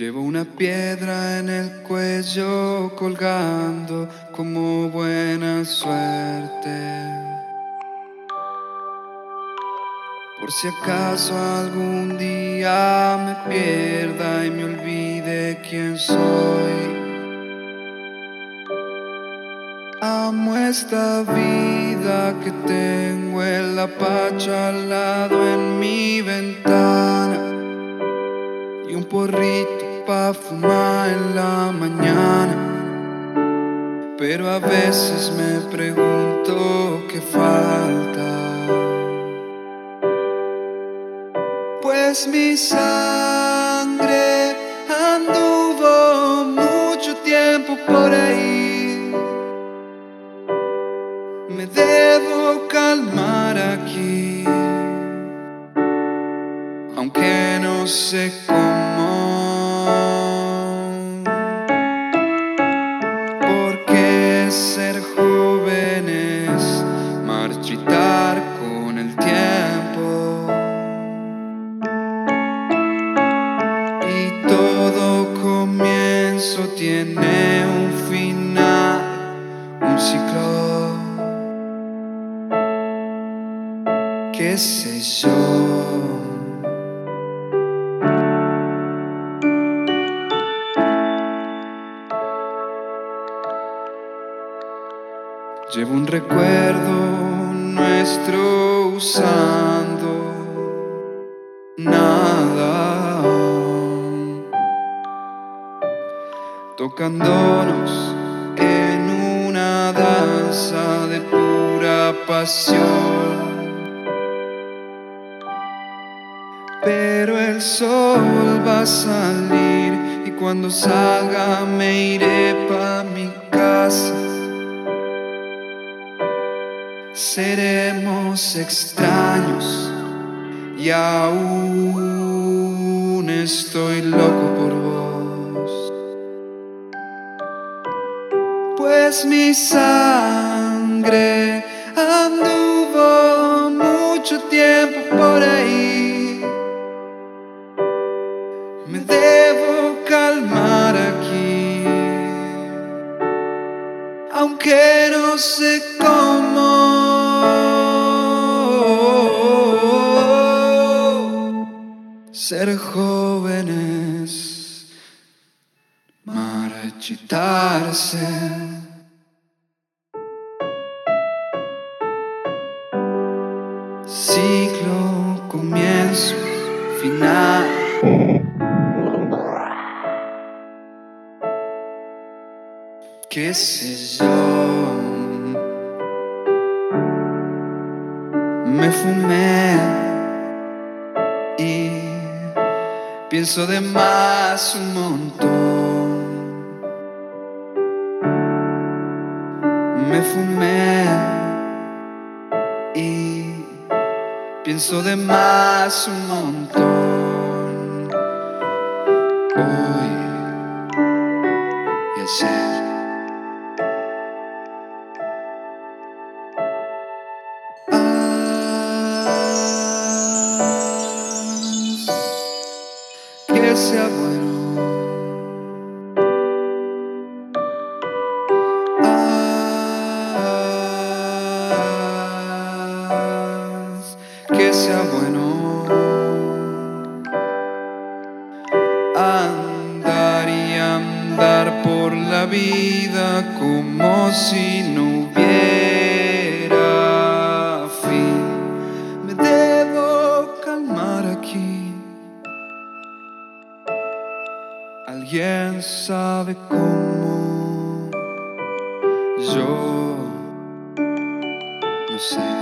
Llevo una piedra en el cuello colgando como buena suerte. Por si acaso algún día me pierda y me olvide quién soy. Amo esta vida que tengo el apacho al lado en la mañana. Pero a veces me pregunto qué falta. Pues mi sangre anduvo mucho tiempo por ahí. Me debo calmar aquí, aunque no sé cómo. Un final, un ciclo. qué sé yo. Llevo un recuerdo nuestro usando tocándonos en una danza de pura pasión. Pero el sol va a salir y cuando salga me iré pa' mi casa. Seremos extraños y aún estoy loco por vos. Pues mi sangre anduvo mucho tiempo por ahí. Me debo calmar aquí, aunque no sé cómo. Ser jóvenes, marchitarse. Ciclo, comienzo, final. qué sé yo. Me fumé y pienso de más un montón. Me fumé y pienso de más un montón. Hoy y ayer. que sea sea bueno. Andar y andar por la vida como si no hubiera fin. Me debo calmar aquí. Alguien sabe cómo. Yo no sé.